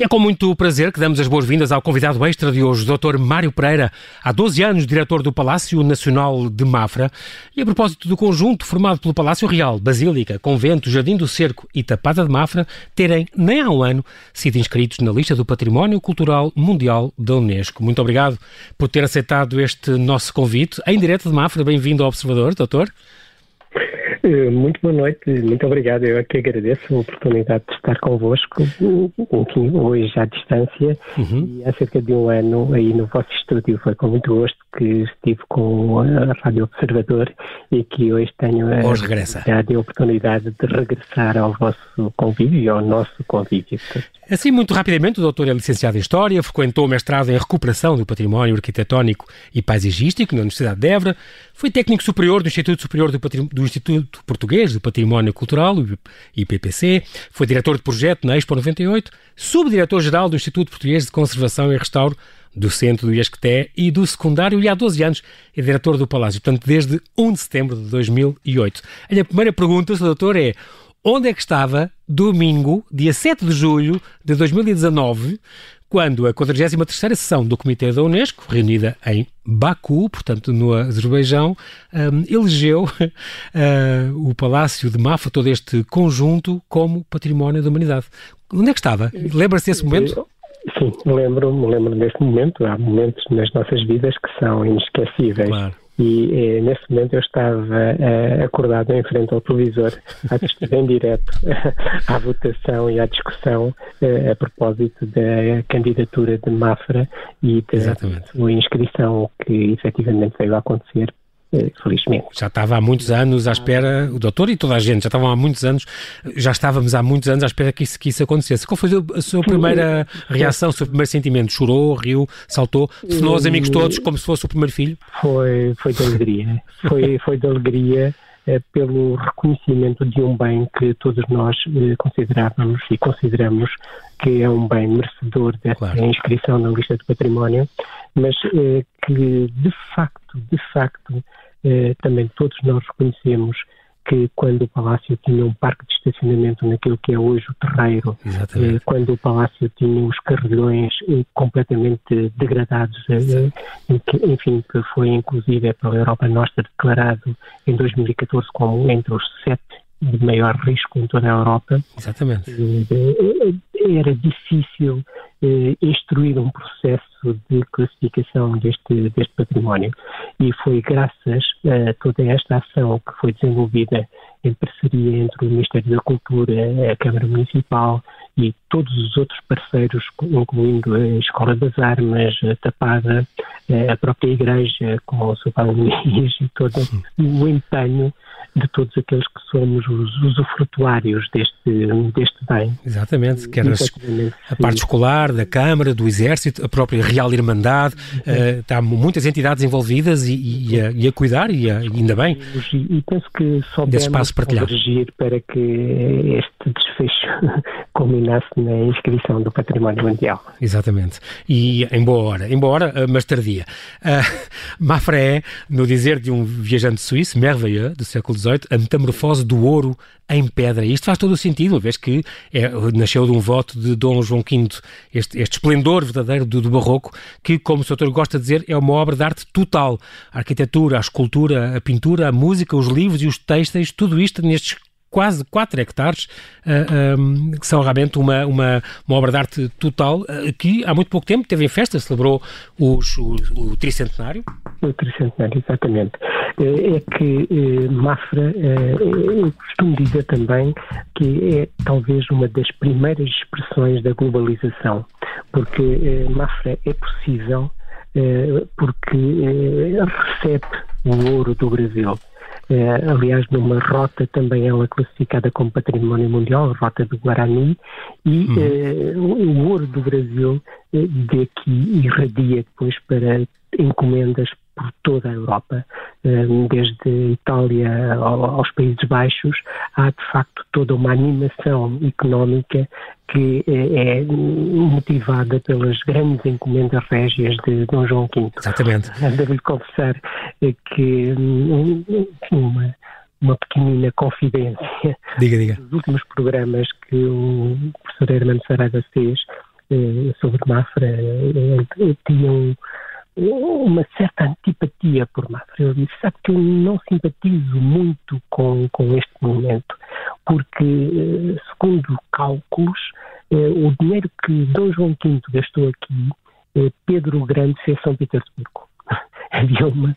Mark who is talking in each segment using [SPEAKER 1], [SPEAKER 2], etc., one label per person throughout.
[SPEAKER 1] E é com muito prazer que damos as boas-vindas ao convidado extra de hoje, o Dr. Mário Pereira, há 12 anos diretor do Palácio Nacional de Mafra. E a propósito do conjunto formado pelo Palácio Real, Basílica, Convento, Jardim do Cerco e Tapada de Mafra terem, nem há um ano, sido inscritos na lista do Património Cultural Mundial da Unesco. Muito obrigado por ter aceitado este nosso convite. Em direto de Mafra, bem-vindo ao Observador, doutor.
[SPEAKER 2] Muito boa noite, muito obrigado. Eu é que agradeço a oportunidade de estar convosco, enfim, hoje à distância uhum. e há cerca de um ano aí no vosso estúdio. Foi com muito gosto que estive com a Rádio Observador e que hoje tenho a,
[SPEAKER 1] hoje
[SPEAKER 2] a oportunidade de regressar ao vosso convívio e ao nosso convívio.
[SPEAKER 1] Assim, muito rapidamente, o doutor é licenciado em História, frequentou o mestrado em Recuperação do Património Arquitetónico e Paisagístico na Universidade de Évora, foi técnico superior do Instituto Superior do, do Instituto Português do Património Cultural, IPPC, foi diretor de projeto na Expo 98, subdiretor-geral do Instituto Português de Conservação e Restauro, do Centro do IESCTE e do Secundário e há 12 anos é diretor do Palácio, portanto desde 1 de setembro de 2008. A minha primeira pergunta, Sr. Doutor, é onde é que estava domingo, dia 7 de julho de 2019, quando a 43ª sessão do Comitê da Unesco, reunida em Baku, portanto no Azerbaijão, um, elegeu uh, o Palácio de Mafa, todo este conjunto, como Património da Humanidade. Onde é que estava? Lembra-se desse momento?
[SPEAKER 2] Sim, lembro-me lembro desse momento. Há momentos nas nossas vidas que são inesquecíveis. Claro. E eh, nesse momento eu estava eh, acordado em frente ao televisor, a assistir em direto à votação e à discussão eh, a propósito da candidatura de Mafra e da inscrição que efetivamente veio a acontecer felizmente.
[SPEAKER 1] Já estava há muitos anos à espera, o doutor e toda a gente, já estavam há muitos anos, já estávamos há muitos anos à espera que isso, que isso acontecesse. Qual foi a sua primeira reação, o seu primeiro sentimento? Chorou, riu, saltou, telefonou aos amigos todos como se fosse o primeiro filho?
[SPEAKER 2] Foi, foi de alegria. foi, foi de alegria pelo reconhecimento de um bem que todos nós eh, considerávamos e consideramos que é um bem merecedor dessa claro. inscrição na lista do património, mas eh, que de facto, de facto, eh, também todos nós reconhecemos que quando o Palácio tinha um parque de estacionamento naquilo que é hoje o terreiro, eh, quando o Palácio tinha os carrilhões eh, completamente degradados, eh, enfim, que foi inclusive pela Europa Nostra declarado em 2014 como entre os sete de maior risco em toda a Europa.
[SPEAKER 1] Exatamente.
[SPEAKER 2] Era difícil eh, instruir um processo de classificação deste, deste património. E foi graças a toda esta ação que foi desenvolvida em parceria entre o Ministério da Cultura, a Câmara Municipal e todos os outros parceiros, incluindo a Escola das Armas, a Tapada, a própria Igreja, com o Sr. Paulo Luís e todo o empenho de todos aqueles que somos os usufrutuários deste, deste bem.
[SPEAKER 1] Exatamente, quer a parte escolar, da Câmara, do Exército, a própria Real Irmandade, uh, há muitas entidades envolvidas e, e, a, e a, cuidar, e, a, ainda bem,
[SPEAKER 2] e, e penso que só partilhado. para que este desfecho na inscrição do Património Mundial.
[SPEAKER 1] Exatamente, e em boa hora, em boa hora, mas tardia. Uh, no dizer de um viajante suíço, Merveilleux, do século XVIII, a metamorfose do ouro em pedra. Isto faz todo o sentido, uma vez que é, nasceu de um voto de Dom João V, este, este esplendor verdadeiro do, do, Barroco, que, como o Sr. gosta de dizer, é uma obra de arte total. A arquitetura, a escultura, a pintura, a música, os livros e os textos, tudo isto nestes quase 4 hectares, ah, que são realmente uma, uma, uma, obra de arte total, uh, que há muito pouco tempo teve em festa, celebrou os, o, o tricentenário.
[SPEAKER 2] O tricentenário, exatamente. É, é que eh, Mafra, eh, eu costumo dizer também que é talvez uma das primeiras expressões da globalização, porque eh, Mafra é possível porque recebe o ouro do Brasil eh, aliás, numa rota também ela classificada como património mundial, a rota do Guarani, e uhum. eh, o ouro do Brasil eh, daqui irradia depois para encomendas por toda a Europa, desde Itália aos Países Baixos, há de facto toda uma animação económica que é, é motivada pelas grandes encomendas régias de Dom João V.
[SPEAKER 1] Exatamente.
[SPEAKER 2] Devo-lhe confessar que hum, uma, uma pequenina confidência.
[SPEAKER 1] Diga, diga.
[SPEAKER 2] Nos últimos programas que o professor Hermano Saraiva fez sobre Mafra tinham uma certa antipatia por Mafra. Ele disse, sabe que eu não simpatizo muito com, com este momento, porque, segundo cálculos, o dinheiro que Dom João V gastou aqui, Pedro o Grande fez São Petersburgo. Havia uma, uma,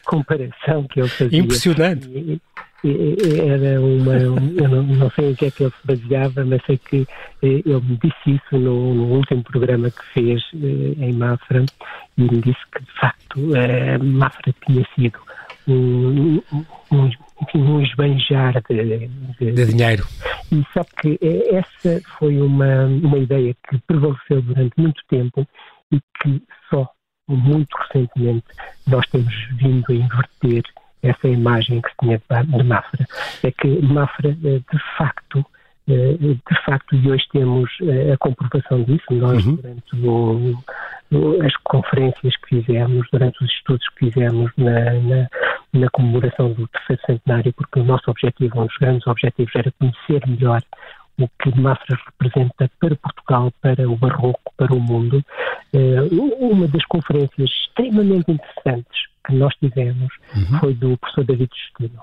[SPEAKER 2] comparação que ele fazia.
[SPEAKER 1] Impressionante.
[SPEAKER 2] E, era uma. Eu não, não, sei em que é que ele se baseava, mas sei que eh, ele me disse isso no, no último programa que fez eh, em Mafra e me disse que, de facto, eh, Mafra tinha sido um, um, enfim, um esbanjar de,
[SPEAKER 1] de, de, dinheiro.
[SPEAKER 2] E sabe que essa foi uma, uma ideia que prevaleceu durante muito tempo e que só muito recentemente nós temos vindo a inverter essa imagem que se tinha de Mafra. É que Mafra, eh, de facto, eh, de facto, e hoje temos eh, a comprovação disso, nós uhum. durante o, as conferências que fizemos, durante os estudos que fizemos na, na, na, comemoração do terceiro centenário, porque o nosso objetivo, um dos grandes objetivos era conhecer melhor o que Mafra representa para Portugal, para o Barroco, para o mundo. Uma das conferências extremamente interessantes que nós tivemos uhum. foi do professor David Justino.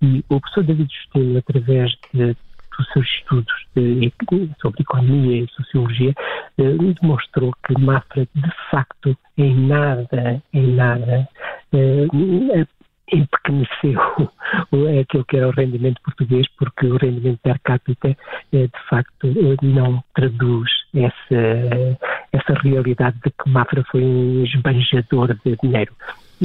[SPEAKER 2] E o professor David Justino, através de, dos seus estudos de, sobre economia e sociologia, eh, demonstrou que Mafra, de facto, em nada, em nada, eh, empequeneceu aquilo que era o rendimento português, porque o rendimento per capita, eh, de facto, eh, não traduz essa, essa realidade de que Mafra foi um esbanjador de dinheiro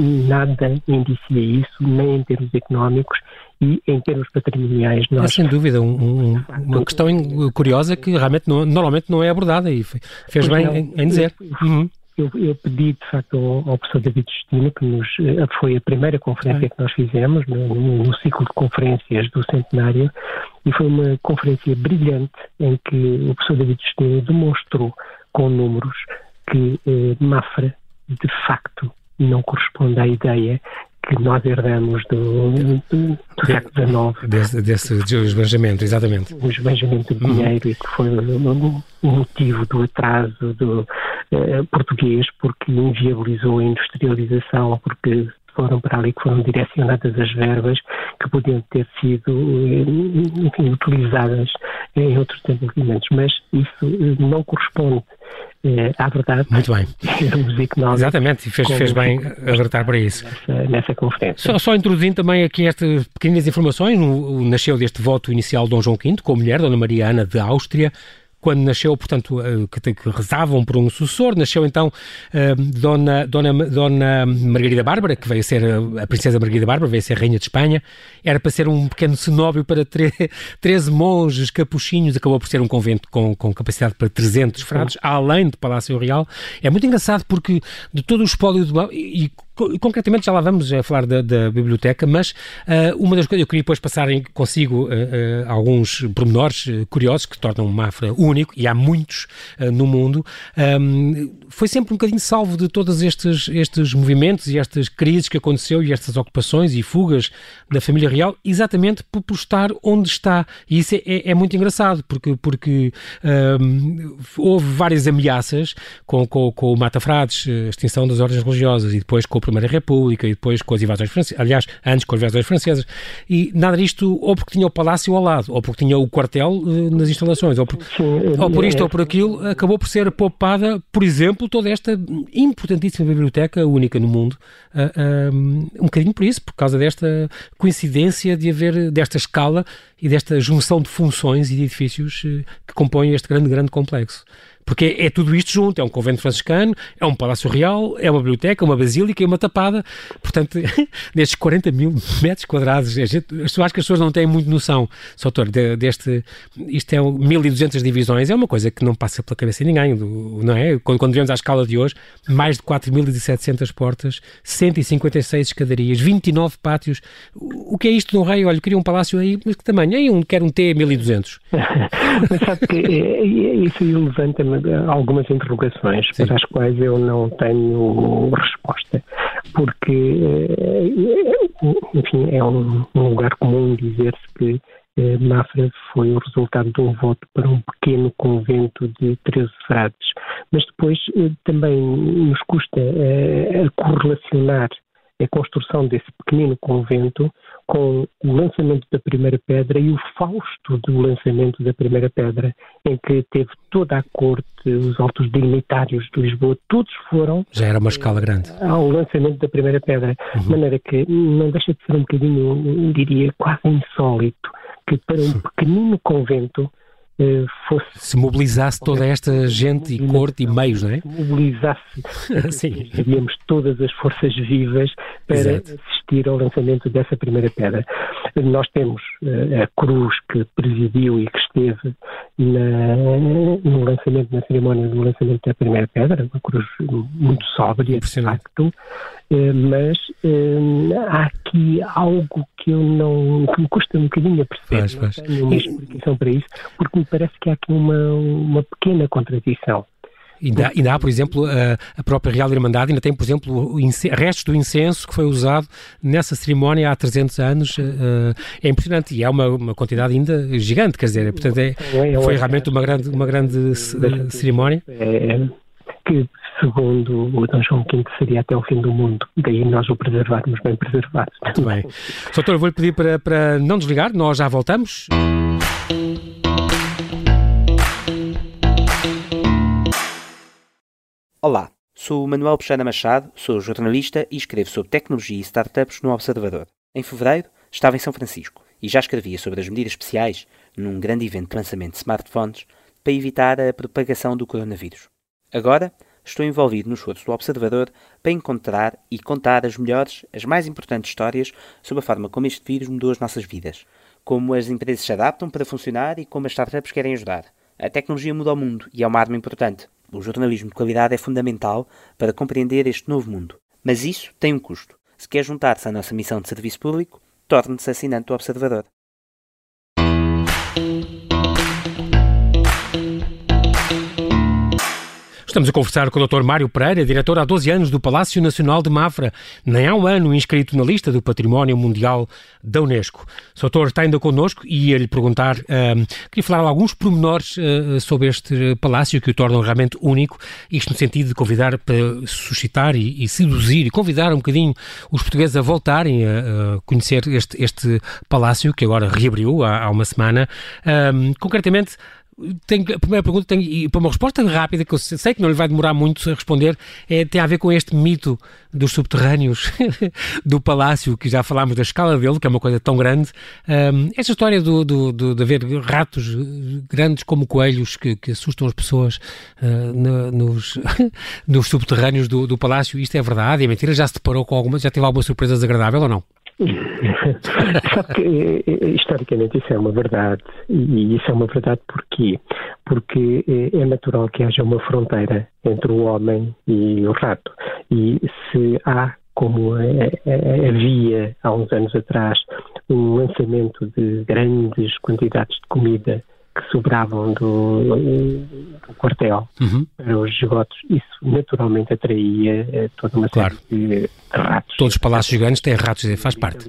[SPEAKER 2] nada indicia isso, nem em termos económicos e em termos patrimoniais.
[SPEAKER 1] Nós, é sem dúvida um, um, uma questão curiosa que realmente não, normalmente não é abordada e fez bem não, em, em, dizer.
[SPEAKER 2] Eu, uhum. eu, eu, pedi, de facto, ao, ao professor David Justino, que nos, eh, foi a primeira conferência que nós fizemos no, no, ciclo de conferências do centenário, e foi uma conferência brilhante em que o professor David Justino demonstrou com números que eh, Mafra, de facto, não corresponde à ideia que nós herdamos do, do, do século XIX.
[SPEAKER 1] Desse, desse esbanjamento, exatamente.
[SPEAKER 2] O esbanjamento de dinheiro uhum. e que foi o, motivo do atraso do uh, português, porque inviabilizou a industrialização, porque foram para ali que foram direcionadas as verbas que podiam ter sido eh, enfim, utilizadas em outros desenvolvimentos, mas isso eh, não corresponde à verdade.
[SPEAKER 1] Muito bem. Exatamente, e fez, fez bem alertar para isso.
[SPEAKER 2] Nessa, nessa conferência.
[SPEAKER 1] Só, só, introduzindo também aqui estas pequenas informações, nasceu deste voto inicial de Dom João V com a mulher, Dona Maria Ana de Áustria, quando nasceu, portanto, eh, que, que rezavam por um sucessor, nasceu então uh, Dona, Dona, Dona Margarida Bárbara, que veio a ser a princesa Margarida Bárbara, veio a ser rainha de Espanha, era para ser um pequeno cenóbio para 13 monges capuchinhos, acabou por ser um convento com, com capacidade para 300 frades, além de Palácio Real. É muito engraçado porque de todo o espólio do... E, concretamente já lá vamos a falar da, da biblioteca, mas uh, uma das coisas eu queria depois passar consigo uh, uh, alguns pormenores curiosos que tornam o Mafra único, e há muitos no mundo, um, foi sempre um bocadinho salvo de todos estes, estes movimentos e estas crises que aconteceu e estas ocupações e fugas da família real, exatamente por, por estar onde está. E isso é, é, é muito engraçado, porque, porque um, houve várias ameaças com, com, com o Mata Frades, a extinção das ordens religiosas, e depois com o Primeira República e depois com as invasões francesas, aliás, antes com as invasões francesas, e nada disto ou porque tinha o palácio ao lado, ou porque tinha o quartel uh, nas instalações, ou por, ou por isto ou por aquilo, acabou por ser poupada, por exemplo, toda esta importantíssima biblioteca, única no mundo, uh, um, um bocadinho por isso, por causa desta coincidência de haver, desta escala e desta junção de funções e de edifícios que compõem este grande, grande complexo. Porque é, tudo isto junto, é um convento franciscano, é um palácio real, é uma biblioteca, uma basílica e uma tapada. Portanto, nestes 40 mil metros quadrados, gente, acho que as pessoas não têm muito noção, Soutor, de, deste, isto é 1200 divisões, é uma coisa que não passa pela cabeça de ninguém, não é? Quando, quando vemos à escala de hoje, mais de 4.700 portas, 156 escadarias, 29 pátios. O que é isto de um rei? Olha, queria um palácio aí, mas que tamanho? Aí um, quer um T 1200.
[SPEAKER 2] mas sabe que é, é, isso aí levanta-me algumas interrogações Sim. para as quais eu não tenho resposta, porque, eh, enfim, é um, lugar comum dizer-se que eh, Mafra foi o resultado de um voto para um pequeno convento de 13 frades. Mas depois eh, também nos custa correlacionar a construção desse pequenino convento com o lançamento da primeira pedra e o fausto do lançamento da primeira pedra, em que teve toda a corte, os altos dignitários de Lisboa, todos foram.
[SPEAKER 1] Já era uma escala grande.
[SPEAKER 2] Ao lançamento da primeira pedra. Uhum. De maneira que não deixa de ser um bocadinho, diria, quase insólito, que para um pequenino convento fosse...
[SPEAKER 1] Se mobilizasse toda esta gente e corte e meios, não é? Se
[SPEAKER 2] mobilizasse, havíamos todas as forças vivas para Exato. Assistir ao lançamento dessa primeira pedra. Nós temos uh, a cruz que presidiu e que esteve na, no lançamento, na cerimónia do lançamento da primeira pedra, uma cruz muito sóbria, de facto, uh, mas uh, há aqui algo que eu não, que me custa um bocadinho a perceber, faz, faz. não tenho uma explicação para isso, porque me parece que há aqui uma, uma pequena contradição.
[SPEAKER 1] Ainda, ainda há, por exemplo, a, a, própria Real Irmandade, ainda tem, por exemplo, restos do incenso que foi usado nessa cerimónia há 300 anos. Uh, é impressionante e é uma, uma quantidade ainda gigante, quer dizer, portanto, é, foi realmente uma grande, uma grande cerimónia. É,
[SPEAKER 2] que, segundo o Dom João V, seria até o fim do mundo. Daí nós o preservarmos bem preservado.
[SPEAKER 1] Muito bem. Doutor, vou-lhe pedir para, para não desligar, nós já voltamos.
[SPEAKER 3] Olá, sou o Manuel Peixana Machado, sou jornalista e escrevo sobre tecnologia e startups no Observador. Em fevereiro, estava em São Francisco e já escrevia sobre as medidas especiais num grande evento de lançamento de smartphones para evitar a propagação do coronavírus. Agora, estou envolvido no esforço do Observador para encontrar e contar as melhores, as mais importantes histórias sobre a forma como este vírus mudou as nossas vidas, como as empresas se adaptam para funcionar e como as startups querem ajudar. A tecnologia muda o mundo e é uma arma importante. O jornalismo de qualidade é fundamental para compreender este novo mundo. Mas isso tem um custo. Se quer juntar-se à nossa missão de serviço público, torne-se assinante do Observador.
[SPEAKER 1] Estamos a conversar com o Dr. Mário Pereira, diretor há 12 anos do Palácio Nacional de Mafra, nem há um ano inscrito na lista do Património Mundial da Unesco. O doutor está ainda connosco e ia lhe perguntar, uh, queria falar alguns pormenores uh, sobre este palácio que o tornam realmente único, isto no sentido de convidar para suscitar e, e seduzir e convidar um bocadinho os portugueses a voltarem a, a conhecer este, este palácio que agora reabriu há, há uma semana. Uh, concretamente, tenho, a primeira pergunta, tenho, e para uma resposta rápida, que eu sei que não lhe vai demorar muito a responder, é, tem a ver com este mito dos subterrâneos do palácio, que já falámos da escala dele, que é uma coisa tão grande. Um, esta história do, do, do, de haver ratos grandes como coelhos que, que assustam as pessoas uh, no, nos, nos subterrâneos do, do palácio, isto é verdade? É mentira? Já se deparou com alguma, já teve alguma surpresa desagradável ou não?
[SPEAKER 2] Sabe que, eh, eh, historicamente, isso é uma verdade. E isso é uma verdade porquê? Porque eh, é natural que haja uma fronteira entre o homem e o rato. E se há, como havia há uns anos atrás, um lançamento de grandes quantidades de comida que sobravam do, do quartel uhum. para os esgotos, isso naturalmente atraía eh, toda uma claro. série de ratos.
[SPEAKER 1] Todos os palácios grandes têm ratos, faz parte.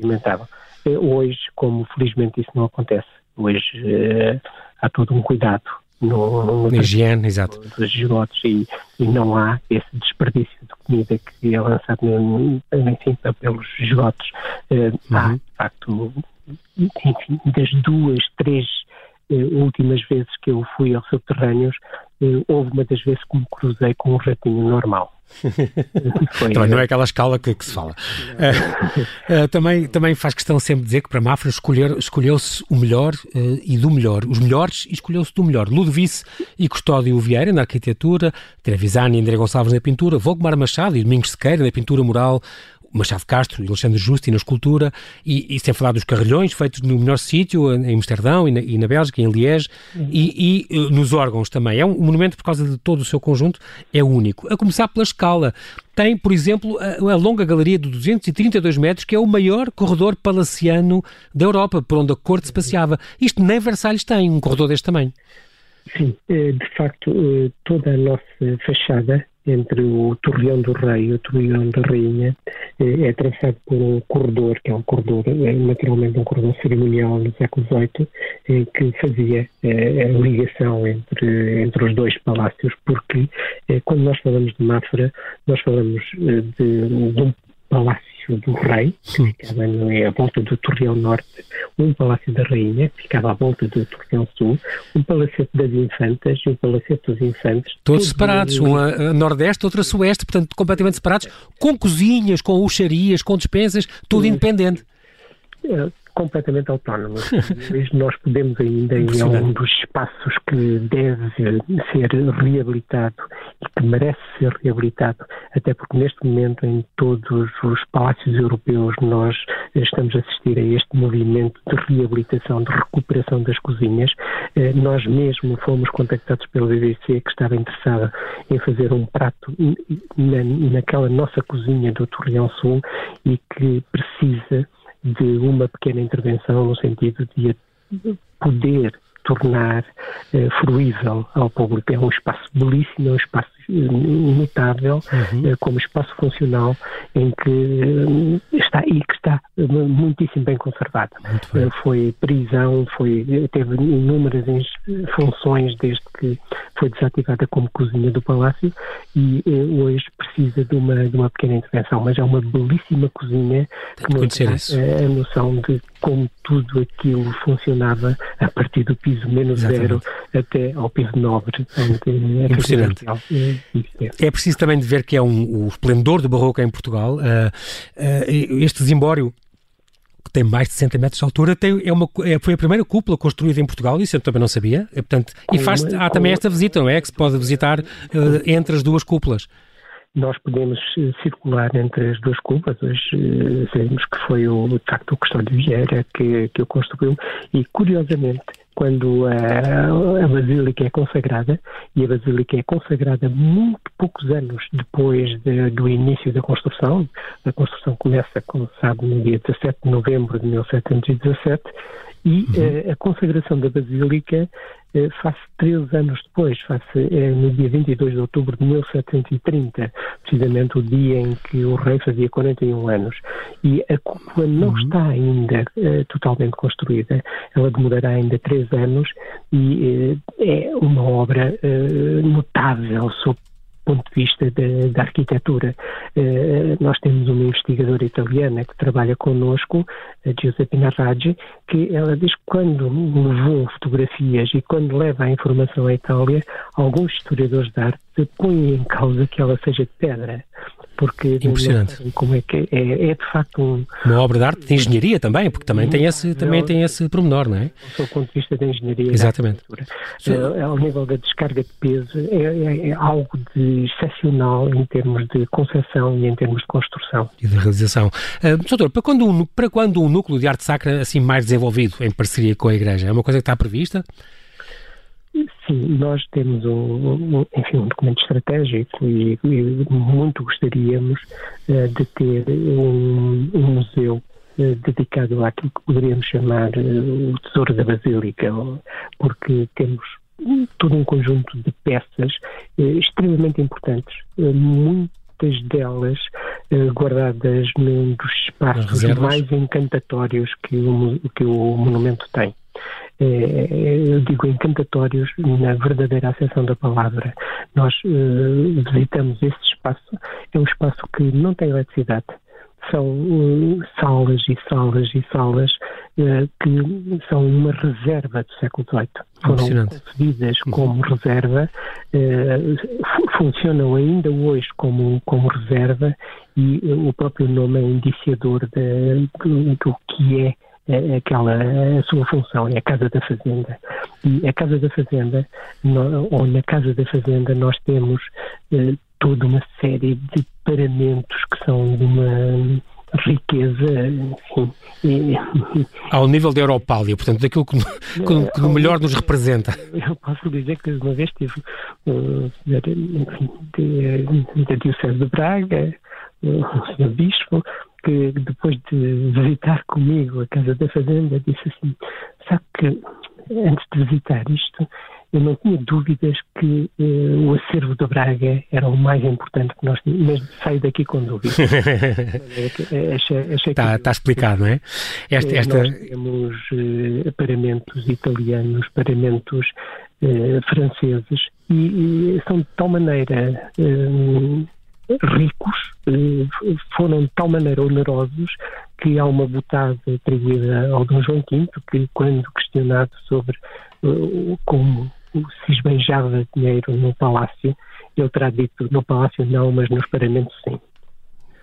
[SPEAKER 2] Eh, hoje, como felizmente isso não acontece, hoje uh, há todo um cuidado no,
[SPEAKER 1] no higiene, exato.
[SPEAKER 2] dos esgotos e, e, não há esse desperdício de comida que é lançado enfim, pelos esgotos. Uh, uhum. Há, de facto, enfim, das duas, três eh, últimas vezes que eu fui aos subterrâneos, eh, houve uma das vezes que me cruzei com um ratinho normal.
[SPEAKER 1] Foi, também não é aquela escala que, que se fala. Uh, uh, também, também faz questão sempre dizer que para Mafra escolheu-se o melhor uh, e do melhor. Os melhores e escolheu-se do melhor. Ludovice e Custódio Vieira na arquitetura, Trevisani e André Gonçalves na pintura, Volkmar Machado e Domingos Sequeira na pintura mural, Machado Castro e Alexandre Justi na escultura, e, e sem falar dos carrilhões feitos no melhor sítio, em Amsterdão e na, e na Bélgica, em Liege, uhum. e, e, eh, nos órgãos também. É um monumento, por causa de todo o seu conjunto, é único. A começar pela escala. Tem, por exemplo, a, a longa galeria de 232 metros, que é o maior corredor palaciano da Europa, por onde a corte se passeava. Isto nem Versalhes tem, um corredor deste tamanho.
[SPEAKER 2] Sim, eh, de facto, eh, toda a nossa fachada entre o Torreão do Rei e o Torreão da Rainha é atravessado por um corredor, que é um corredor, naturalmente um corredor cerimonial no século XVIII, que fazia a ligação entre, entre os dois palácios, porque quando nós falamos de Mafra, nós falamos de, de um palácio do rei, que ficava é, à volta do Torreão Norte, um palácio da rainha, que ficava à volta do Torreão Sul, um palacete das infantas e um palacete dos infantes.
[SPEAKER 1] Todos separados, um a nordeste, outro a sueste, portanto completamente separados, com cozinhas, com uxarias, com despensas, tudo independente.
[SPEAKER 2] É, completamente autónomos. nós podemos ainda, e é um dos espaços que deve ser reabilitado e que merece ser reabilitado, até porque neste momento em todos os palácios europeus nós estamos a assistir a este movimento de reabilitação, de recuperação das cozinhas. Eh, nós mesmo fomos contactados pela BBC que estava interessada em fazer um prato na, naquela nossa cozinha do Torreão Sul e que precisa de uma pequena intervenção no sentido de poder tornar eh, fruível ao público. É um espaço belíssimo, é um espaço notável uhum. Eh, como espaço funcional em que eh, está e que está eh, muitíssimo bem conservada. Bem. Foi prisão, foi, teve inúmeras funções desde que foi desativada como cozinha do palácio e hoje precisa de uma, de uma pequena intervenção, mas é uma belíssima cozinha
[SPEAKER 1] que nos dá
[SPEAKER 2] a noção de como tudo aquilo funcionava a partir do piso menos Exatamente. zero até ao piso nobre.
[SPEAKER 1] Impressionante. É preciso também de ver que é um, o esplendor do barroco em Portugal. Uh, uh, este Zimbório que tem mais de 60 metros de altura, tem, é uma, é, foi a primeira cúpula construída em Portugal, isso eu também não sabia. É, portanto, e faz, há também esta visita, não é? Que se pode visitar uh, entre as duas cúpulas
[SPEAKER 2] nós podemos circular entre as duas cúpulas. Hoje sabemos que foi o, de facto o Custódio Vieira que, que o construiu e, curiosamente, quando a, a Basílica é consagrada, e a Basílica é consagrada muito poucos anos depois de, do início da construção, a construção começa, como sabe, no dia 17 de novembro de 1717, e uhum. Eh, a consagração da Basílica eh, faz 13 anos depois, faz eh, no dia 22 de outubro de 1730, precisamente o dia em que o rei fazia 41 anos. E a cúpula não uhum. está ainda uh, totalmente construída, ela demorará ainda 3 anos e é uma obra notável sob ponto de vista da, arquitetura. Uh, nós temos uma investigadora italiana que trabalha connosco, a Giuseppina Raggi, que ela diz que quando levou fotografias e quando leva a informação à Itália, alguns historiadores de arte põem em causa que ela seja de pedra porque
[SPEAKER 1] Impressionante.
[SPEAKER 2] como é que é, é, de facto um,
[SPEAKER 1] uma obra de arte de engenharia também, porque também tem esse também tem esse pormenor, não é?
[SPEAKER 2] Do ponto de vista da engenharia,
[SPEAKER 1] exatamente.
[SPEAKER 2] É, ao nível da descarga de peso é, é, é, algo de excepcional em termos de concepção e em termos de construção
[SPEAKER 1] e de realização. Uh, doutor, para quando um, para quando um núcleo de arte sacra assim mais desenvolvido em parceria com a Igreja é uma coisa que está prevista?
[SPEAKER 2] Sim, nós temos um, um, enfim, um documento estratégico e, e muito gostaríamos uh, de ter um, um museu uh, dedicado àquilo que poderíamos chamar uh, o Tesouro da Basílica, porque temos todo um conjunto de peças extremamente importantes, muitas delas guardadas num dos espaços mais encantatórios que o, que o monumento tem. É, eu digo encantatórios na verdadeira acessão da palavra. Nós uh, visitamos esse espaço, é um espaço que não tem eletricidade, são uh, salas e salas e salas uh, que são uma reserva do século XVIII. Foram concebidas uhum. como reserva, uh, funcionam ainda hoje como, como reserva e o próprio nome é indiciador de, do, do que é é, é aquela a sua função, é a Casa da Fazenda. E a Casa da Fazenda, ou na Casa da Fazenda, nós temos eh, toda uma série de paramentos que são de uma riqueza, enfim. E,
[SPEAKER 1] Ao nível da Europália, portanto, daquilo que, que, que melhor nos representa.
[SPEAKER 2] Eu posso dizer que uma vez tive, uh, enfim, da Diocese de Braga, o Sr. Bispo, que depois de visitar comigo a Casa da Fazenda disse assim, sabe que antes de visitar isto eu não tinha dúvidas que uh, o acervo da Braga era o mais importante que nós tínhamos, mas saio daqui com dúvidas.
[SPEAKER 1] está, está explicado, não é?
[SPEAKER 2] Esta, esta... Nós temos uh, paramentos italianos, paramentos uh, franceses, e, e, são de tal maneira ricos, foram de tal maneira onerosos que há uma botada atribuída ao Dom João V que, quando questionado sobre uh, como se esbanjava dinheiro no palácio, ele terá dito no palácio não, mas nos paramentos sim.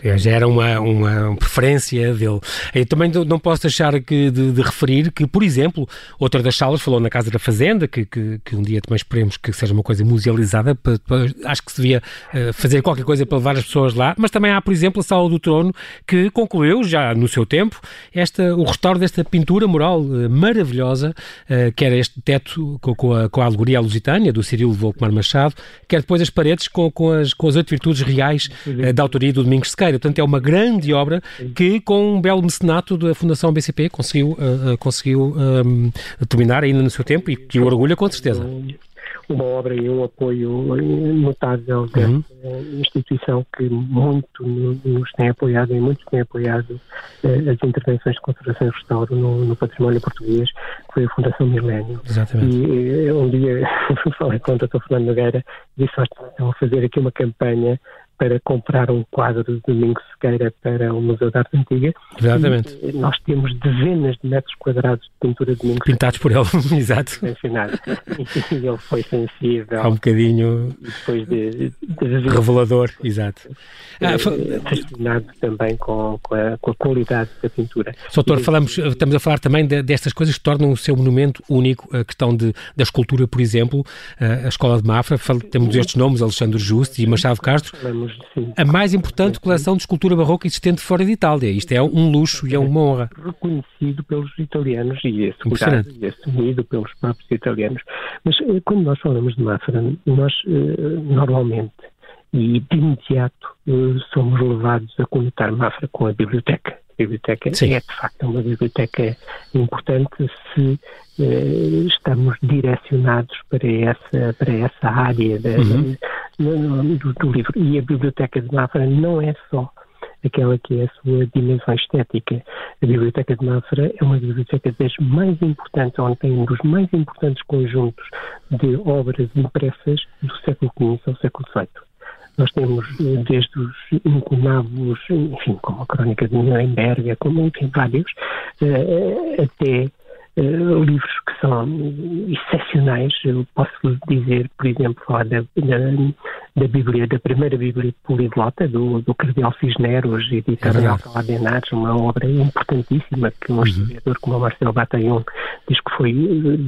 [SPEAKER 1] É, já era uma, uma preferência dele. Eu também não posso deixar que, de, de, referir que, por exemplo, outra das salas falou na Casa da Fazenda, que, que, que um dia também esperemos que seja uma coisa musealizada, para, para, acho que se devia uh, fazer qualquer coisa para levar as pessoas lá, mas também há, por exemplo, a Sala do Trono, que concluiu, já no seu tempo, esta, o restauro desta pintura mural uh, maravilhosa, uh, que era este teto com, com, a, com a alegoria Lusitânia, do Cirilo Volcmar Machado, quer depois as paredes com, com, as, com as oito virtudes reais da autoria do Domingos Sequeira. Portanto, é uma grande obra que, com um belo mecenato da Fundação BCP, conseguiu, uh, conseguiu um, terminar ainda no seu tempo e que o orgulha com certeza
[SPEAKER 2] uma obra e um apoio notável dessa uhum. instituição que muito nos tem apoiado e muito tem apoiado as intervenções de conservação e restauro no, no, património português, que foi a Fundação Milênio.
[SPEAKER 1] Exatamente.
[SPEAKER 2] E uh, um dia falei com o Dr. Fernando Nogueira e disse, estão a fazer aqui uma campanha para comprar um quadro de Domingos Sequeira para o Museu da Arte Antiga.
[SPEAKER 1] Exatamente.
[SPEAKER 2] E nós temos dezenas de metros quadrados de pintura de Domingos
[SPEAKER 1] Pintados por ele, exato.
[SPEAKER 2] E ele foi sensível.
[SPEAKER 1] Há um bocadinho
[SPEAKER 2] depois de, de, de
[SPEAKER 1] revelador, exato.
[SPEAKER 2] Ah, fascinado também com, com, a, com, a, qualidade da pintura.
[SPEAKER 1] Doutor, falamos, estamos a falar também de, destas coisas que tornam o seu monumento único, a questão de, da escultura, por exemplo, a Escola de Mafra, temos estes nomes, Alexandre Justo e Machado Castro, a mais importante coleção de escultura barroca existente fora de Itália. Isto é um luxo e é uma honra.
[SPEAKER 2] Reconhecido pelos italianos e assegurado e assumido pelos próprios italianos. Mas eh, quando nós falamos de Mafra, nós eh, normalmente e de imediato eh, somos levados a conotar Mafra com a biblioteca. A biblioteca Sim. é de facto uma biblioteca importante se eh, estamos direcionados para essa, para essa área da, uhum. Do, do, livro. E a biblioteca de Mafra não é só aquela que é a sua dimensão estética. A Biblioteca de Mafra é uma biblioteca das mais importantes, onde tem um dos mais importantes conjuntos de obras impressas do século XV ao século XVIII. Nós temos eh, desde os incunábulos, enfim, como a Crónica de Nuremberg, como enfim, vários, uh, até uh, livros que são excepcionais. Eu posso dizer, por exemplo, falar da, da, da Bíblia, da primeira Bíblia poliglota, do, do Cardeal Cisneros, editada em Alcalá de Henares, uma obra importantíssima que um uhum. historiador como o Marcelo Bataillon diz que foi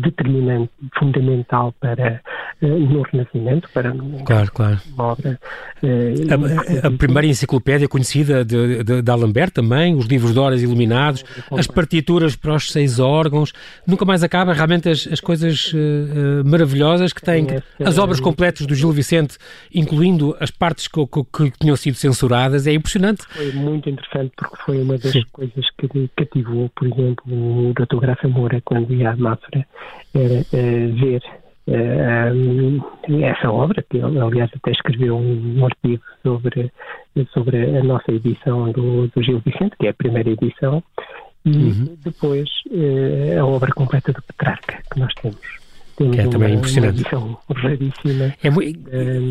[SPEAKER 2] determinante, fundamental para no Renascimento, para
[SPEAKER 1] claro, claro.
[SPEAKER 2] uma obra.
[SPEAKER 1] Uh, a, a, primeira enciclopédia conhecida de, de, de Alembert também, os livros de horas iluminados, as partituras para os seis órgãos, nunca mais acaba realmente as, as coisas uh, maravilhosas que têm, as obras completas do Gil Vicente, incluindo as partes que, que, que, tinham sido censuradas, é impressionante.
[SPEAKER 2] Foi muito interessante porque foi uma das Sim. coisas que me cativou, por exemplo, o Dr. Graça Moura, quando ia à Mafra, era uh, ver uh, essa obra, que ele, aliás, até escreveu um, artigo sobre, sobre a nossa edição do, do Gil Vicente, que é a primeira edição, e uhum. depois a obra completa do Petrarca, que nós temos.
[SPEAKER 1] Que é também uma, impressionante.
[SPEAKER 2] Uma raríssima
[SPEAKER 1] é muito,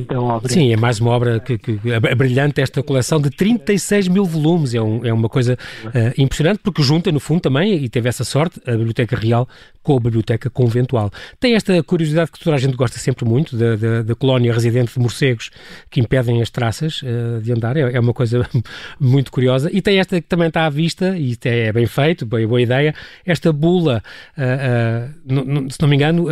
[SPEAKER 1] da obra. Sim, é mais uma obra que, que é brilhante esta coleção de 36 mil volumes. É, um, é uma coisa uh, impressionante porque junta, no fundo, também, e teve essa sorte, a Biblioteca Real com a Biblioteca Conventual. Tem esta curiosidade que toda a gente gosta sempre muito, da, da, da colónia residente de morcegos que impedem as traças uh, de andar. É, é, uma coisa muito curiosa. E tem esta que também está à vista, e é bem feito, boa, boa ideia, esta bula, uh, se não me engano,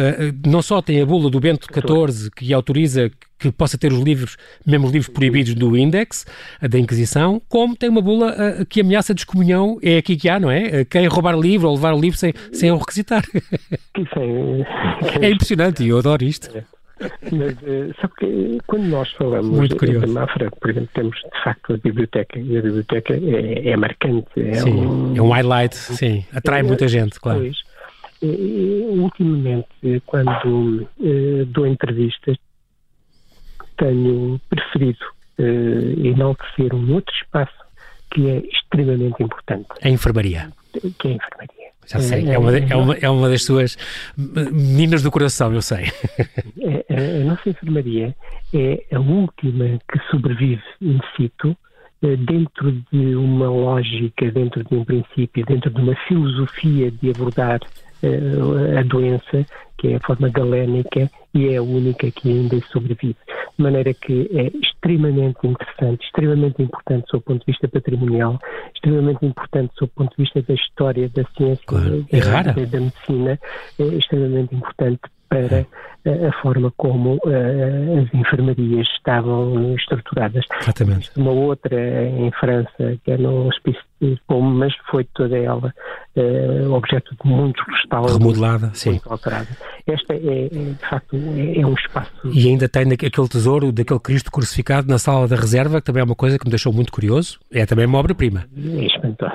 [SPEAKER 1] não só tem a bula do Bento XIV que autoriza que possa ter os livros, mesmo os livros proibidos do Index, da Inquisição, como tem uma bula uh, que ameaça a descomunhão, é aqui que há, não é? Uh, quem roubar livro ou levar o livro sem, sem o requisitar. é impressionante e eu adoro isto.
[SPEAKER 2] Mas uh, sabe que quando nós falamos
[SPEAKER 1] de
[SPEAKER 2] Mafra, por exemplo, temos de facto a biblioteca, e a biblioteca é, é marcante. É
[SPEAKER 1] sim, um, é um highlight, sim, atrai muita gente, claro. Pois,
[SPEAKER 2] ultimamente, quando dou entrevistas, tenho preferido enaltecer um outro espaço que é extremamente importante.
[SPEAKER 1] A enfermaria.
[SPEAKER 2] Que é a enfermaria.
[SPEAKER 1] Já sei, é, uma, é, uma, é uma das suas meninas do coração, eu sei.
[SPEAKER 2] A, nossa enfermaria é a última que sobrevive in situ eh, dentro de uma lógica, dentro de um princípio, dentro de uma filosofia de abordar a doença, que é a forma galénica e é a única que ainda sobrevive. De maneira que é extremamente interessante, extremamente importante do ponto de vista patrimonial, extremamente importante do ponto de vista da história da ciência
[SPEAKER 1] claro.
[SPEAKER 2] da,
[SPEAKER 1] da,
[SPEAKER 2] da, medicina, é extremamente importante para a forma como uh, as enfermarias estavam estruturadas.
[SPEAKER 1] Exatamente.
[SPEAKER 2] Uma outra em França, que é no Hospício de Pomo, mas foi toda ela uh, objeto de muitos restauros.
[SPEAKER 1] Remodelada, sim.
[SPEAKER 2] Alterada. Esta é, é, de facto, é, é, um espaço...
[SPEAKER 1] E ainda tem aquele tesouro daquele Cristo crucificado na sala da reserva, que também é uma coisa que me deixou muito curioso. É também uma obra-prima.
[SPEAKER 2] É espantoso.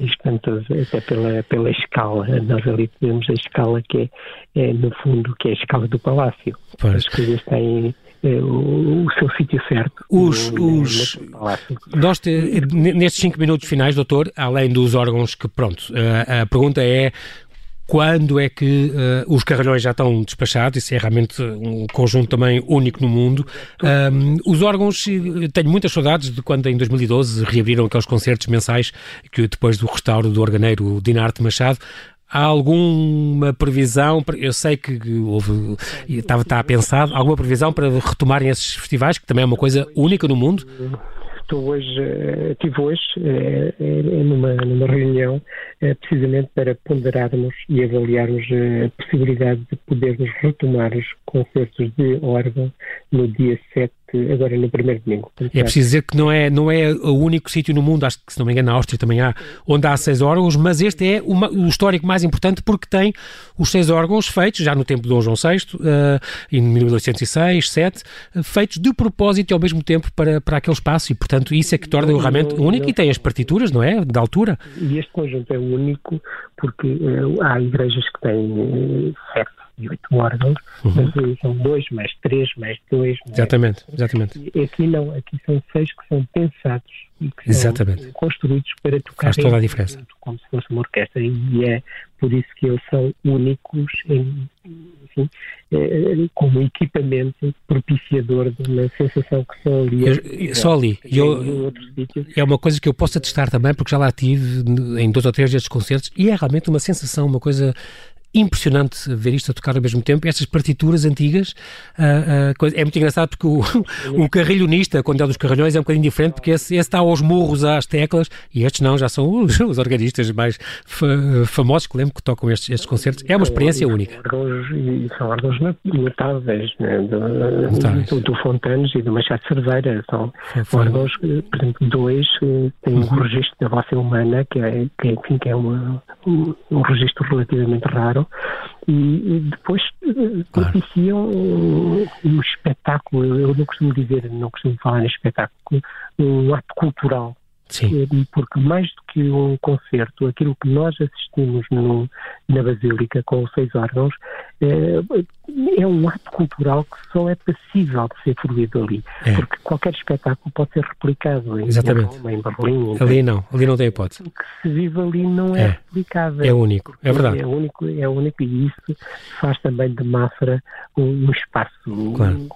[SPEAKER 2] é espantoso, até pela, pela escala. Nós ali temos a escala que é, é no fundo, que é escala do palácio. Pois. As coisas têm é, o, o, seu sítio certo.
[SPEAKER 1] Os, no, os, no nós te, nestes cinco minutos finais, doutor, além dos órgãos que, pronto, a, a pergunta é quando é que uh, os carralhões já estão despachados, isso é realmente um conjunto também único no mundo. Um, os órgãos, tenho muitas saudades de quando em 2012 reabriram aqueles concertos mensais que depois do restauro do organeiro Dinarte Machado, Há alguma previsão? Eu sei que houve, estava, estava pensado, alguma previsão para retomarem esses festivais, que também é uma coisa única no mundo?
[SPEAKER 2] Estou hoje, estive eh, hoje eh, eh, numa, numa reunião precisamente para ponderarmos e avaliarmos a possibilidade de podermos retomar os concertos de órgão no dia 7 agora no primeiro domingo.
[SPEAKER 1] É preciso dizer que não é, não é o único sítio no mundo, acho que se não me engano na Áustria também há, onde há seis órgãos, mas este é uma, o histórico mais importante porque tem os seis órgãos feitos, já no tempo de Dom João VI, uh, em 1806, 7, uh, feitos de propósito e ao mesmo tempo para, para aquele espaço e, portanto, isso é que torna o realmente único não, e tem as partituras, não é? Da altura.
[SPEAKER 2] E este conjunto é único porque uh, há igrejas que têm sete e oito órgãos, uhum. mas são dois, mais três, mais dois.
[SPEAKER 1] Mais exatamente, exatamente.
[SPEAKER 2] E aqui não, aqui são seis que são pensados e que
[SPEAKER 1] exatamente.
[SPEAKER 2] são construídos para tocar
[SPEAKER 1] Faz toda a diferença.
[SPEAKER 2] como se fosse uma orquestra e é por isso que eles são únicos em, enfim, é, como equipamento propiciador de uma sensação que só ali
[SPEAKER 1] é, só ali e eu, é uma coisa que eu posso atestar também porque já lá tive em dois ou três destes concertos e é realmente uma sensação, uma coisa impressionante ver isto a tocar ao mesmo tempo. Estas partituras antigas, uh, uh, é muito engraçado porque o, o carrilhonista, quando é dos carrilhões, é um bocadinho diferente, porque esse, esse está aos murros às teclas e estes não, já são os, os organistas mais famosos que lembro que tocam estes, estes concertos. É uma experiência única.
[SPEAKER 2] E são órgãos notáveis, né? do, do, do Fontanes e do Machado Cerveira. São órgãos, por exemplo, dois têm um uhum. registro da voz humana, que é, que, enfim, que é uma, um, um registro relativamente raro e, e depois eh, propiciam um, um, espetáculo, eu não costumo dizer, não costumo falar em espetáculo, um ato cultural
[SPEAKER 1] Sim.
[SPEAKER 2] Eh, porque mais do que um concerto, aquilo que nós assistimos no, na Basílica com os seis órgãos é, é, um ato cultural que só é passível de ser fruído ali. É. Porque qualquer espetáculo pode ser replicado em,
[SPEAKER 1] Exatamente.
[SPEAKER 2] Roma, em Berlim.
[SPEAKER 1] Ali não, ali não tem hipótese.
[SPEAKER 2] O que se vive ali não é, é. replicável.
[SPEAKER 1] É único, é verdade.
[SPEAKER 2] É único, é único e isso faz também de Mafra um, um espaço
[SPEAKER 1] claro.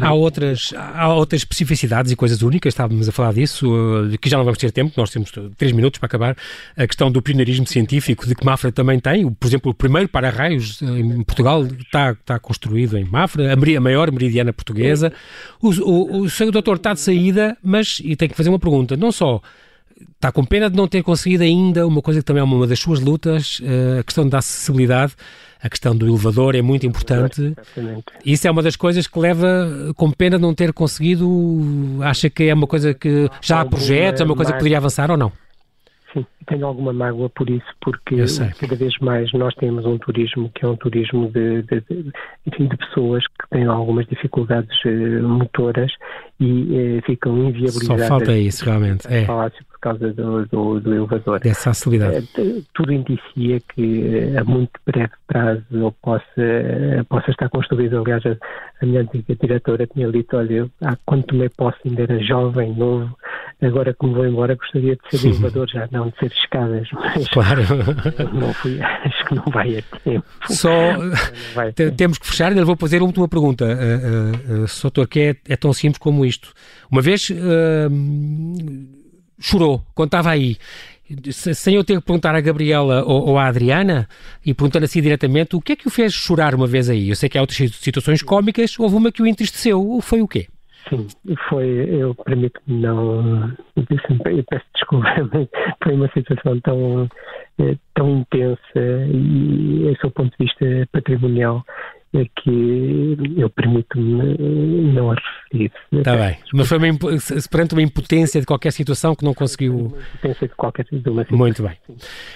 [SPEAKER 1] Há outras, há outras especificidades e coisas únicas, estávamos a falar disso, uh, que já não vamos ter tempo, nós temos três minutos para acabar. A questão do pioneirismo científico, de que Mafra também tem. Por exemplo, o primeiro para-raios uh, em Portugal está, está construído em Mafra, a maior meridiana portuguesa. O, o, o senhor doutor está de saída, mas, e tem que fazer uma pergunta, não só está com pena de não ter conseguido ainda uma coisa que também é uma das suas lutas, uh, a questão da acessibilidade a questão do elevador é muito importante. Isso é uma das coisas que leva, com pena de não ter conseguido, acha que é uma coisa que já há projetos, é uma coisa que poderia avançar ou não?
[SPEAKER 2] Sim, tenho alguma mágoa por isso, porque cada vez mais nós temos um turismo que é um turismo de, de, de, enfim, de pessoas que têm algumas dificuldades uh, motoras e uh, ficam inviabilizadas.
[SPEAKER 1] Só falta isso, realmente. É.
[SPEAKER 2] Palácio por causa do, do, do elevador.
[SPEAKER 1] Dessa acessibilidade.
[SPEAKER 2] Uh, tudo indicia que a muito breve prazo possa, possa estar construído. Aliás, a, a minha antiga diretora tinha dito, olha, quando tomei posse ainda era jovem, novo, agora que me vou embora gostaria de ser elevador já, não de ser escadas, mas
[SPEAKER 1] claro.
[SPEAKER 2] não fui, acho que não vai a tempo.
[SPEAKER 1] Só temos que fechar, ainda vou fazer uma última pergunta, uh, uh, uh, que é, é, tão simples como isto. Uma vez uh, chorou quando estava aí sem eu ter que perguntar à Gabriela ou, ou à Adriana, e perguntando assim diretamente, o que é que o fez chorar uma vez aí? Eu sei que há outras situações cómicas, houve uma que o entristeceu, foi o quê?
[SPEAKER 2] Sim, foi, eu permito-me não, eu peço desculpa, mas foi uma situação tão, eh, tão intensa e, esse é o ponto de vista patrimonial, que eu permito-me não a referir.
[SPEAKER 1] Está bem, mas foi uma, perante uma impotência de qualquer situação que não conseguiu...
[SPEAKER 2] Uma impotência de qualquer situação.
[SPEAKER 1] Muito bem,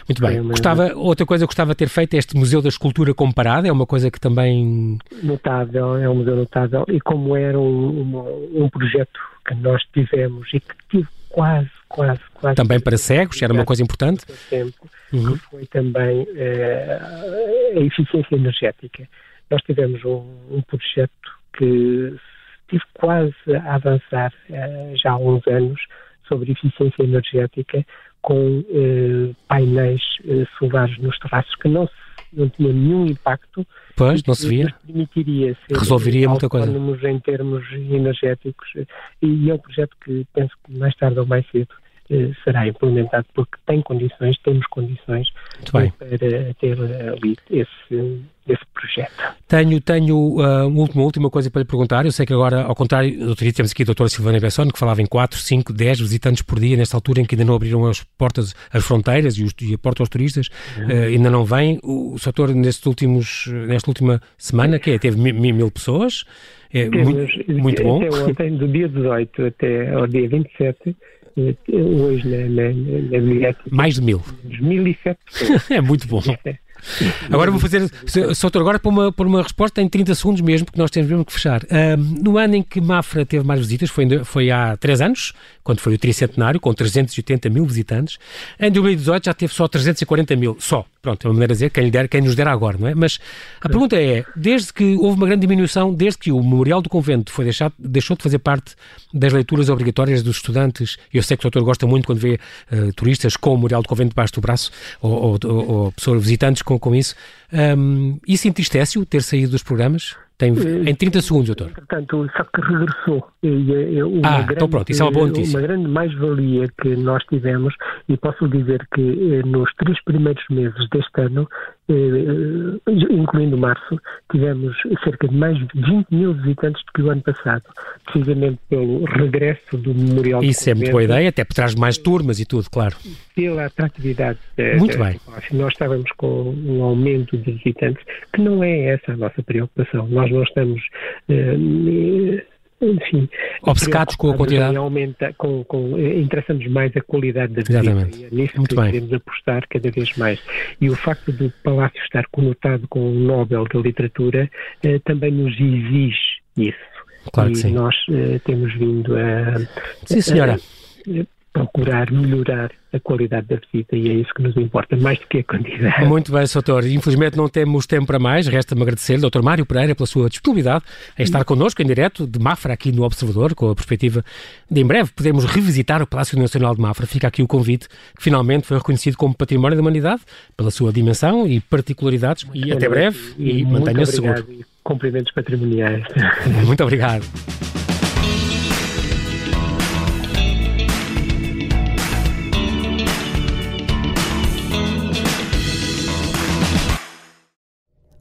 [SPEAKER 1] muito bem. Gostava, outra coisa que gostava de ter feito é este Museu da Escultura Comparada, é uma coisa que também...
[SPEAKER 2] Notável, é um museu notável, e como era um, um projeto que nós tivemos e que tive quase, quase, quase...
[SPEAKER 1] Também para cegos, era uma coisa importante?
[SPEAKER 2] Tempo, uhum. que foi também é, a eficiência energética nós tivemos um, um projeto que estive quase a avançar uh, já há uns anos sobre eficiência energética com uh, painéis uh, solares nos terraços que não, não tinham nenhum impacto.
[SPEAKER 1] Pois, não se via.
[SPEAKER 2] Permitiria ser
[SPEAKER 1] Resolveria muita coisa.
[SPEAKER 2] em termos energéticos e é um projeto que penso que mais tarde ou mais cedo será implementado porque tem condições, temos condições para ter ali esse, esse projeto.
[SPEAKER 1] Tenho, tenho uh, uma última coisa para lhe perguntar. Eu sei que agora, ao contrário, doutor, temos aqui a doutora Silvana Besson, que falava em 4, 5, 10 visitantes por dia, nesta altura em que ainda não abriram as portas, as fronteiras e, os, e a porta aos turistas, uhum. uh, ainda não vem. O, o setor, nestes últimos, nesta última semana, que é, teve mil, mil pessoas, é
[SPEAKER 2] Temos, muito, muito bom. Até ontem, do dia 18 até ao dia 27, hoje na, na, na mediática.
[SPEAKER 1] Mais de mil.
[SPEAKER 2] 1007
[SPEAKER 1] é muito bom. Agora vou fazer, Soutor, agora por uma, por uma resposta em 30 segundos mesmo, porque nós temos mesmo que fechar. no ano em que Mafra teve mais visitas, foi, foi há 3 anos, quando foi o tricentenário, com 380 mil visitantes. Em 2018 já teve só 340 mil, só. Pronto, é uma maneira de dizer quem, lhe der, quem nos der agora, não é? Mas a pergunta é, desde que houve uma grande diminuição, desde que o Memorial do Convento foi deixado, deixou de fazer parte das leituras obrigatórias dos estudantes, eu sei que o doutor gosta muito quando vê uh, turistas com o Memorial do Convento debaixo do braço, ou, ou, ou pessoas visitantes com, com isso, um, isso entristece-o ter saído dos programas? Tem, eh, em 30 segundos, doutor.
[SPEAKER 2] Portanto, só que regressou. E,
[SPEAKER 1] uma ah, grande, então pronto, isso é uma boa notícia.
[SPEAKER 2] Uma grande mais-valia que nós tivemos, e posso dizer que eh, nos três primeiros meses deste ano, eh, incluindo março, tivemos cerca de mais de 20 mil visitantes do que o ano passado, precisamente pelo regresso do Memorial
[SPEAKER 1] Isso é muito boa ideia, até por trás de mais turmas e tudo, claro.
[SPEAKER 2] Pela atratividade.
[SPEAKER 1] Muito bem.
[SPEAKER 2] Nós estávamos com um aumento de visitantes, que não é essa a nossa preocupação. Nós não estamos. Uh, enfim,
[SPEAKER 1] obcecados com a quantidade.
[SPEAKER 2] Aumenta, com, com, interessamos mais a qualidade da vida.
[SPEAKER 1] Exatamente.
[SPEAKER 2] É nisso
[SPEAKER 1] Muito
[SPEAKER 2] que
[SPEAKER 1] bem.
[SPEAKER 2] queremos apostar cada vez mais. E o facto do Palácio estar conotado com o Nobel da Literatura eh, também nos exige isso.
[SPEAKER 1] Claro
[SPEAKER 2] e
[SPEAKER 1] que sim.
[SPEAKER 2] nós eh, temos vindo a.
[SPEAKER 1] Sim, senhora.
[SPEAKER 2] A, a, procurar melhorar a qualidade da visita e é isso que nos importa, mais do que a quantidade.
[SPEAKER 1] Muito bem, Soutor. Infelizmente não temos tempo para mais. Resta-me agradecer ao Dr. Mário Pereira pela sua disponibilidade em estar connosco em direto de Mafra aqui no Observador, com a perspectiva de em breve podermos revisitar o Palácio Nacional de Mafra. Fica aqui o convite que finalmente foi reconhecido como Património da Humanidade pela sua dimensão e particularidades. Muito e até breve e, e mantenha-se seguro. E
[SPEAKER 2] cumprimentos patrimoniais.
[SPEAKER 1] Muito obrigado.